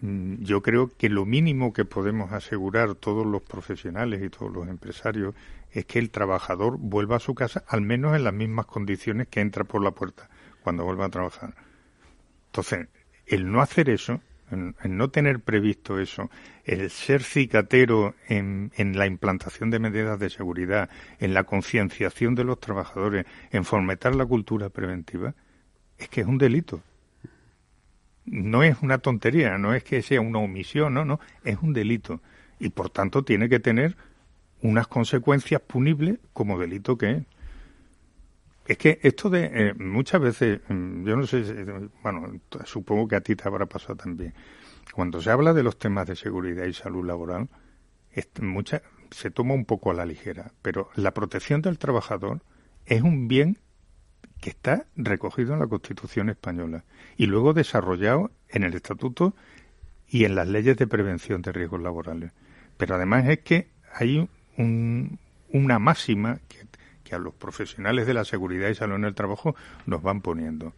mm, yo creo que lo mínimo que podemos asegurar todos los profesionales y todos los empresarios es que el trabajador vuelva a su casa al menos en las mismas condiciones que entra por la puerta cuando vuelva a trabajar. Entonces, el no hacer eso, el, no tener previsto eso, el ser cicatero en, en, la implantación de medidas de seguridad, en la concienciación de los trabajadores, en fomentar la cultura preventiva, es que es un delito. No es una tontería, no es que sea una omisión, no, no, es un delito. Y por tanto tiene que tener unas consecuencias punibles como delito que es. Es que esto de eh, muchas veces, mm, yo no sé, bueno, supongo que a ti te habrá pasado también. Cuando se habla de los temas de seguridad y salud laboral, mucha, se toma un poco a la ligera, pero la protección del trabajador es un bien que está recogido en la Constitución española y luego desarrollado en el Estatuto y en las leyes de prevención de riesgos laborales. Pero además es que hay una máxima que a los profesionales de la seguridad y salud en el trabajo nos van poniendo.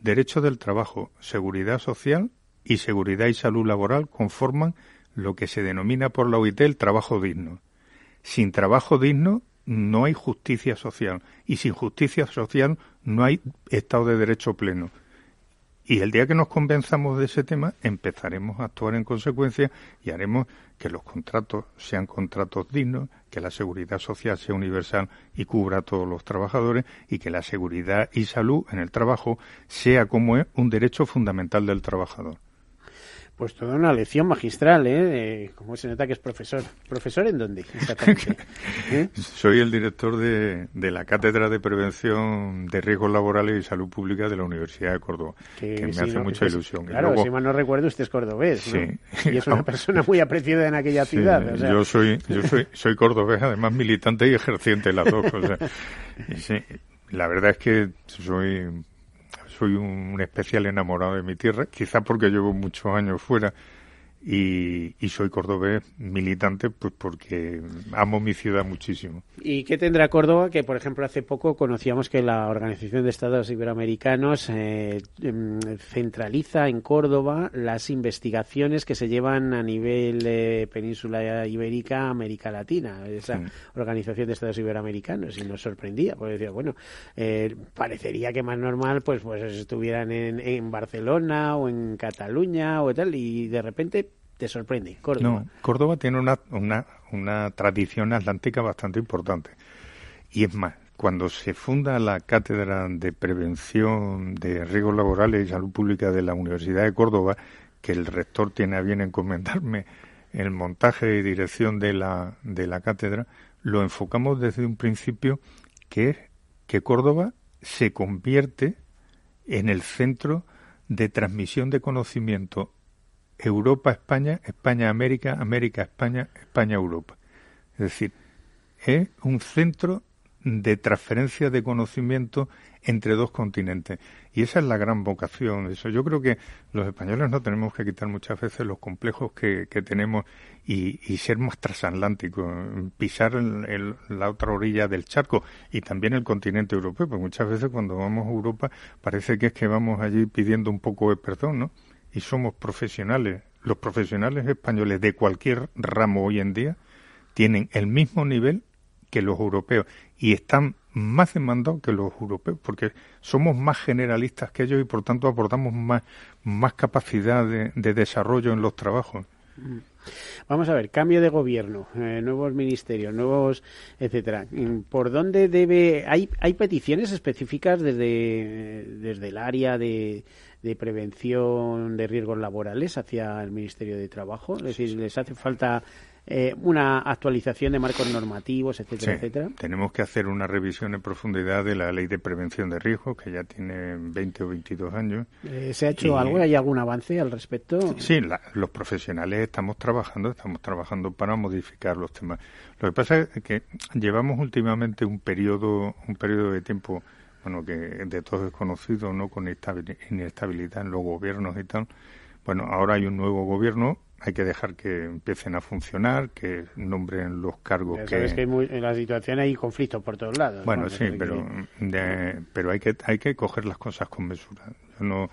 Derecho del trabajo, seguridad social y seguridad y salud laboral conforman lo que se denomina por la OIT el trabajo digno. Sin trabajo digno no hay justicia social y sin justicia social no hay Estado de Derecho pleno. Y el día que nos convenzamos de ese tema, empezaremos a actuar en consecuencia y haremos que los contratos sean contratos dignos, que la seguridad social sea universal y cubra a todos los trabajadores y que la seguridad y salud en el trabajo sea como es un derecho fundamental del trabajador. Pues toda una lección magistral, ¿eh? ¿Cómo se nota que es profesor? ¿Profesor en dónde exactamente? ¿Eh? Soy el director de, de, la Cátedra de Prevención de Riesgos Laborales y Salud Pública de la Universidad de Córdoba, que, me hace mucha ilusión. Claro, si mal no recuerdo, usted es cordobés, sí. Y es una persona muy apreciada en aquella ciudad. Yo soy yo soy, soy cordobés, además militante y ejerciente, las dos cosas. la verdad es que soy soy un especial enamorado de mi tierra, quizá porque llevo muchos años fuera y, soy cordobés militante pues porque amo mi ciudad muchísimo. ¿Y qué tendrá Córdoba? Que, por ejemplo, hace poco conocíamos que la Organización de Estados Iberoamericanos eh, em, centraliza en Córdoba las investigaciones que se llevan a nivel eh, península ibérica, América Latina, esa Organización de Estados Iberoamericanos, y nos sorprendía, porque decía, bueno, eh, parecería que más normal pues, pues estuvieran en, en Barcelona o en Cataluña o tal, y de repente te sorprende, Córdoba. No, Córdoba tiene una, una, tradición atlántica bastante importante. Y es más, cuando se funda la Cátedra de Prevención de Riesgos Laborales y Salud Pública de la Universidad de Córdoba, que el rector tiene a bien encomendarme el montaje y dirección de la, de la cátedra, lo enfocamos desde un principio que es que Córdoba se convierte en el centro de transmisión de conocimiento Europa-España, España-América, América-España, España-Europa. Es decir, es un centro de transferencia de conocimiento entre dos continentes. Y esa es la gran vocación. Eso yo creo que los españoles no tenemos que quitar muchas veces los complejos que, tenemos y, ser más transatlánticos, pisar la otra orilla del charco y también el continente europeo, porque muchas veces cuando vamos a Europa parece que es que vamos allí pidiendo un poco de perdón, ¿no? Y somos profesionales, los profesionales españoles de cualquier ramo hoy en día tienen el mismo nivel que los europeos y están más demandados que los europeos porque somos más generalistas que ellos y por tanto aportamos más, más capacidad de, desarrollo en los trabajos. Mm. Vamos a ver, cambio de gobierno, eh, nuevos ministerios, nuevos, etcétera. ¿Por dónde debe? Hay hay peticiones específicas desde desde el área de de prevención de riesgos laborales hacia el Ministerio de Trabajo? Es decir, ¿les hace falta eh, una actualización de marcos normativos, etcétera, etcétera? Tenemos que hacer una revisión en profundidad de la Ley de Prevención de Riesgos, que ya tiene 20 o 22 años. Eh, ¿Se ha hecho algo? ¿Hay algún avance al respecto? Sí, los profesionales estamos trabajando, estamos trabajando para modificar los temas. Lo que pasa es que llevamos últimamente un periodo, un periodo de tiempo bueno, que de todos es conocido, ¿no? Con inestabilidad en los gobiernos y tal. Bueno, ahora hay un nuevo gobierno, hay que dejar que empiecen a funcionar, que nombren los cargos que... Sabes que en la situación hay conflictos por todos lados. Bueno, sí, pero, pero hay que hay que coger las cosas con mesura. Yo no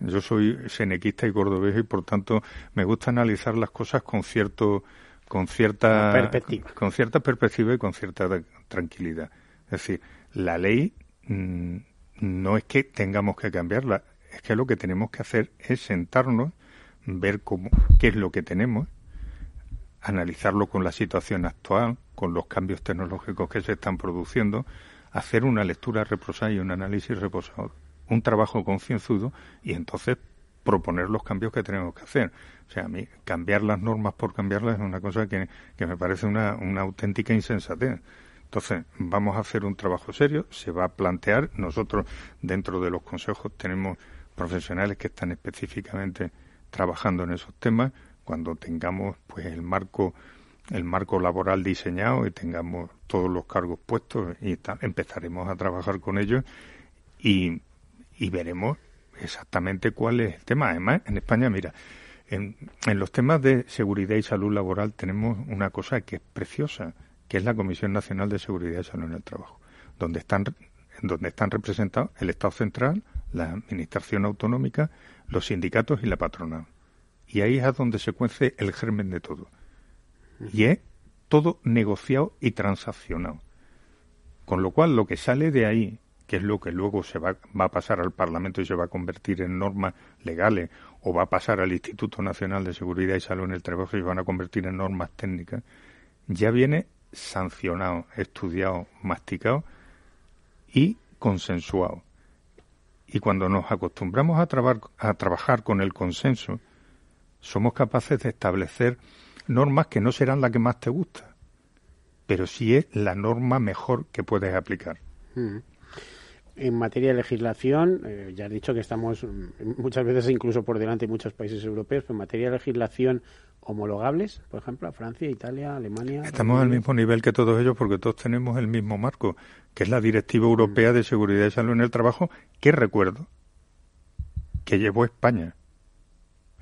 yo soy senequista y cordobés y por tanto me gusta analizar las cosas con cierto con cierta perspectiva. con cierta perspectiva y con cierta tranquilidad. Es decir, la ley Mm, no es que tengamos que cambiarla, es que lo que tenemos que hacer es sentarnos, ver cómo, qué es lo que tenemos, analizarlo con la situación actual, con los cambios tecnológicos que se están produciendo, hacer una lectura reposada y un análisis reposado, un trabajo concienzudo y entonces proponer los cambios que tenemos que hacer. O sea, a mí cambiar las normas por cambiarlas es una cosa que, que me parece una, una auténtica insensatez. Entonces, vamos a hacer un trabajo serio, se va a plantear. Nosotros, dentro de los consejos, tenemos profesionales que están específicamente trabajando en esos temas. Cuando tengamos pues el marco el marco laboral diseñado y tengamos todos los cargos puestos y empezaremos a trabajar con ellos y, y veremos exactamente cuál es el tema. Además, en España, mira, en, en, los temas de seguridad y salud laboral tenemos una cosa que es preciosa, que es la Comisión Nacional de Seguridad y Salud en el Trabajo, donde están, donde están representados el Estado Central, la Administración Autonómica, los sindicatos y la patronal. Y ahí es donde se cuece el germen de todo. Y es todo negociado y transaccionado. Con lo cual, lo que sale de ahí que es lo que luego se va, va, a pasar al Parlamento y se va a convertir en normas legales, o va a pasar al Instituto Nacional de Seguridad y Salud en el Trabajo y se van a convertir en normas técnicas, ya viene sancionado, estudiado, masticado y consensuado. Y cuando nos acostumbramos a, trabajar con el consenso, somos capaces de establecer normas que no serán las que más te gusta, pero sí es la norma mejor que puedes aplicar. Mm en materia de legislación, eh, ya he dicho que estamos mm, muchas veces incluso por delante de muchos países europeos, pero en materia de legislación homologables, por ejemplo, a Francia, Italia, Alemania. Estamos al mismo nivel que todos ellos porque todos tenemos el mismo marco, que es la Directiva Europea de Seguridad y Salud en el Trabajo, que recuerdo que llevó España.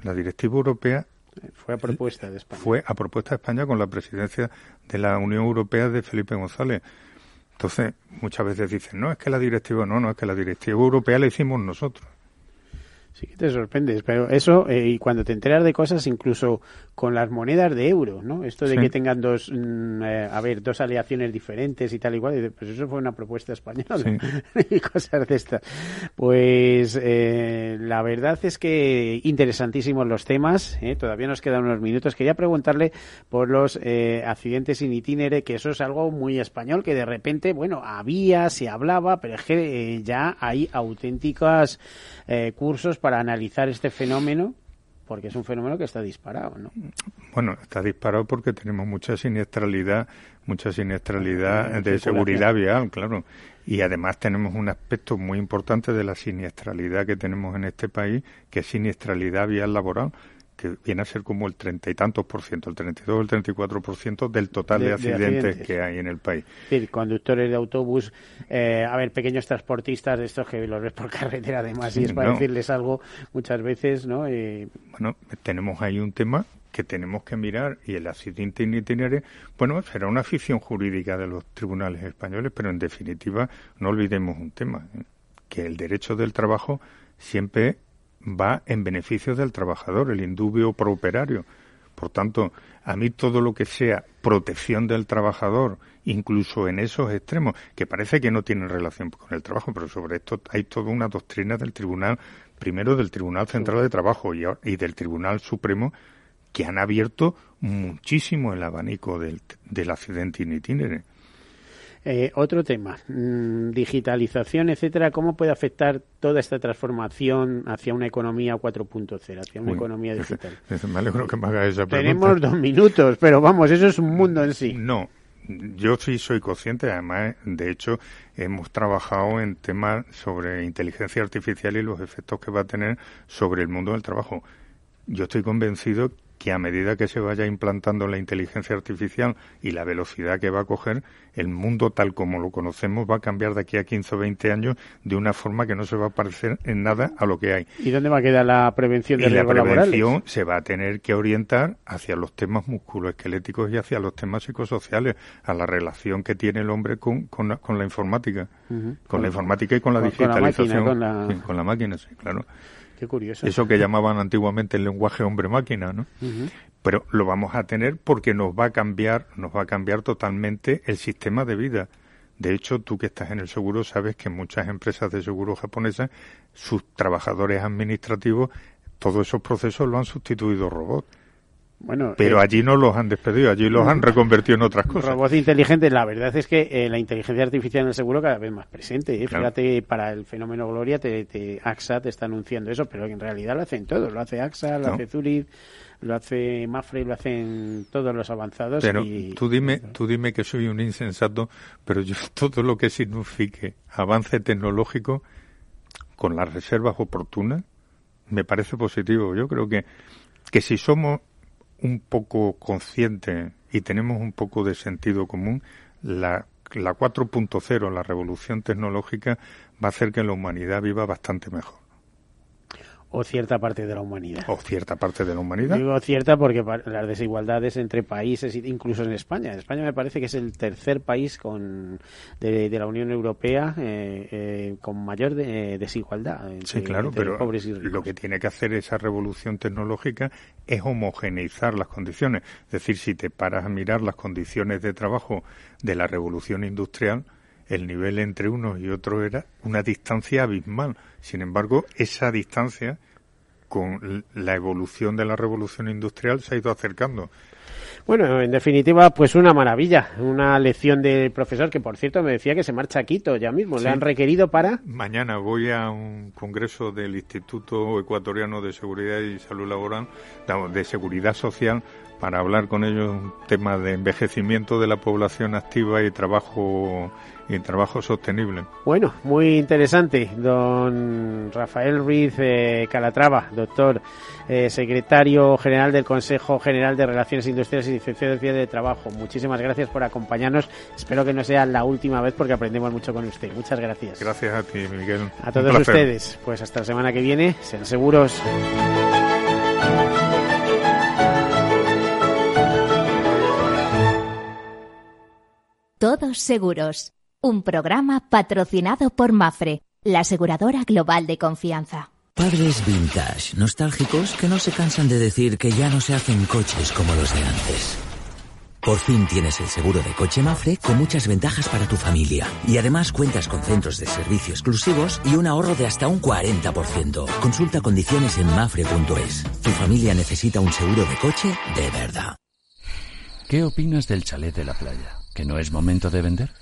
La Directiva Europea eh, fue a propuesta de España. Fue a propuesta de España con la presidencia de la Unión Europea de Felipe González. Entonces, muchas veces dicen, no, es que la directiva, no, no, es que la directiva europea la hicimos nosotros. Sí que te sorprendes, pero eso, eh, y cuando te enteras de cosas, incluso con las monedas de euro, ¿no? Esto de que tengan dos, mm, eh, a ver, dos aleaciones diferentes y tal igual, pues eso fue una propuesta española y cosas de estas. Pues eh, la verdad es que interesantísimos los temas, todavía nos quedan unos minutos. Quería preguntarle por los accidentes in itinere, que eso es algo muy español, que de repente, bueno, había, se hablaba, pero es que ya hay auténticos cursos para analizar este fenómeno? Porque es un fenómeno que está disparado, ¿no? Bueno, está disparado porque tenemos mucha siniestralidad, mucha siniestralidad de seguridad vial, claro. Y además tenemos un aspecto muy importante de la siniestralidad que tenemos en este país, que es siniestralidad vial laboral que viene a ser como el treinta y tantos por ciento, el treinta y dos o el treinta y cuatro por ciento del total de, accidentes, que hay en el país. Sí, conductores de autobús, eh, a ver, pequeños transportistas de estos que los ves por carretera además y es para decirles algo muchas veces, ¿no? Bueno, tenemos ahí un tema que tenemos que mirar y el accidente itinerario, bueno, será una afición jurídica de los tribunales españoles, pero en definitiva no olvidemos un tema, ¿eh? que el derecho del trabajo siempre va en beneficio del trabajador, el indubio pro operario. Por tanto, a mí todo lo que sea protección del trabajador, incluso en esos extremos, que parece que no tienen relación con el trabajo, pero sobre esto hay toda una doctrina del Tribunal, primero del Tribunal Central de Trabajo y, del Tribunal Supremo, que han abierto muchísimo el abanico del, accidente in itinere. Eh, otro tema, mm, digitalización, etcétera, ¿cómo puede afectar toda esta transformación hacia una economía 4.0, hacia una economía digital? Me alegro que me haga esa pregunta. Tenemos dos minutos, pero vamos, eso es un mundo en sí. No, yo sí soy consciente, además, de hecho, hemos trabajado en temas sobre inteligencia artificial y los efectos que va a tener sobre el mundo del trabajo. Yo estoy convencido que a medida que se vaya implantando la inteligencia artificial y la velocidad que va a coger, el mundo tal como lo conocemos va a cambiar de aquí a 15 o 20 años de una forma que no se va a parecer en nada a lo que hay. ¿Y dónde va a quedar la prevención de y la prevención se va a tener que orientar hacia los temas musculoesqueléticos y hacia los temas psicosociales, a la relación que tiene el hombre con, con, la, informática, con, la informática y con la digitalización. Con la, con la máquina, sí, claro curioso. Eso que llamaban antiguamente el lenguaje hombre-máquina, ¿no? Pero lo vamos a tener porque nos va a cambiar, nos va a cambiar totalmente el sistema de vida De hecho, tú que estás en el seguro sabes que muchas empresas de seguro japonesas, sus trabajadores administrativos, todos esos procesos lo han sustituido robots. Bueno, pero eh, allí no los han despedido, allí los han reconvertido en otras cosas. Robots inteligentes, la verdad es que eh, la inteligencia artificial en el seguro cada vez más presente. ¿eh? Fíjate, para el fenómeno Gloria, te, te, AXA te está anunciando eso, pero en realidad lo hacen todos. Lo hace AXA, lo No. hace Zurich, lo hace Mafre, lo hacen todos los avanzados. Pero y, tú dime, tú dime que soy un insensato, pero yo todo lo que signifique avance tecnológico con las reservas oportunas me parece positivo. Yo creo que, que si somos un poco conscientes y tenemos un poco de sentido común, la, la 4.0, la revolución tecnológica, va a hacer que la humanidad viva bastante mejor. O cierta parte de la humanidad. O cierta parte de la humanidad. Digo cierta porque las desigualdades entre países, incluso en España. España me parece que es el tercer país con de, de la Unión Europea eh, eh, con mayor de- desigualdad entre, Sí, claro, entre pero pobres y ricos. lo que tiene que hacer esa revolución tecnológica es homogeneizar las condiciones. Es decir, si te paras a mirar las condiciones de trabajo de la revolución industrial, el nivel entre unos y otros era una distancia abismal. Sin embargo, esa distancia con la evolución de la revolución industrial se ha ido acercando. Bueno, en definitiva, pues una maravilla. Una lección del profesor que, por cierto, me decía que se marcha a Quito ya mismo. Sí. Le han requerido para... Mañana voy a un congreso del Instituto Ecuatoriano de Seguridad y Salud Laboral, de Seguridad Social, para hablar con ellos un tema de envejecimiento de la población activa y trabajo y trabajo sostenible. Bueno, muy interesante. Don Rafael Ruiz eh, Calatrava, doctor, eh, secretario general del Consejo General de Relaciones Industriales y Inspección de Trabajo. Muchísimas gracias por acompañarnos. Espero que no sea la última vez porque aprendemos mucho con usted. Muchas gracias. Gracias a ti, Miguel. A todos ustedes. Pues hasta la semana que viene. Sean seguros. Todos seguros. Un programa patrocinado por Mafre, la aseguradora global de confianza. Padres vintage, nostálgicos que no se cansan de decir que ya no se hacen coches como los de antes. Por fin tienes el seguro de coche Mafre con muchas ventajas para tu familia. Y además cuentas con centros de servicio exclusivos y un ahorro de hasta un 40%. Consulta condiciones en mafre.es. Tu familia necesita un seguro de coche de verdad. ¿Qué opinas del chalet de la playa? ¿Que no es momento de vender?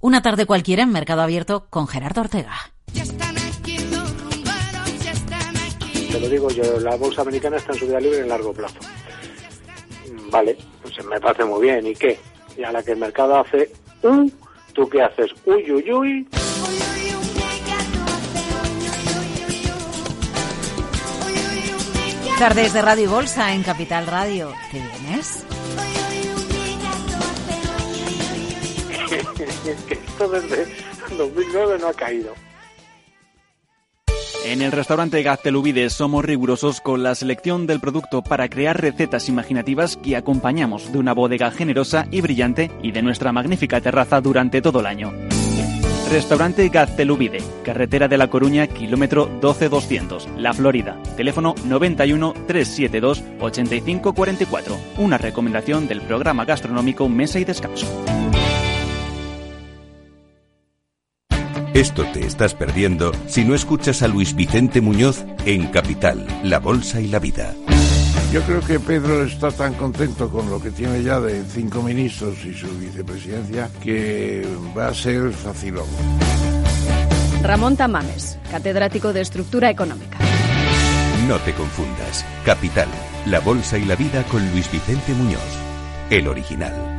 Una tarde cualquiera en Mercado Abierto con Gerardo Ortega. Te lo digo yo, la bolsa americana está en subida libre en largo plazo. Mm, Vale, pues me parece muy bien. ¿Y qué? Y a la que el mercado hace un, ¿tú qué haces? Uy, uy, uy. Tardes de Radio y Bolsa en Capital Radio. ¿Te vienes? Que esto desde 2009 no ha caído. En el restaurante Gaztelubides somos rigurosos con la selección del producto para crear recetas imaginativas que acompañamos de una bodega generosa y brillante y de nuestra magnífica terraza durante todo el año. Restaurante Gaztelubide, carretera de La Coruña, kilómetro 12200, La Florida. Teléfono 91 372 8544. Una recomendación del programa gastronómico Mesa y Descanso. Esto te estás perdiendo si no escuchas a Luis Vicente Muñoz en Capital, La Bolsa y la Vida. Yo creo que Pedro está tan contento con lo que tiene ya de cinco ministros y su vicepresidencia que va a ser facilón. Ramón Tamames, catedrático de Estructura Económica. No te confundas. Capital, La Bolsa y la Vida con Luis Vicente Muñoz, el original.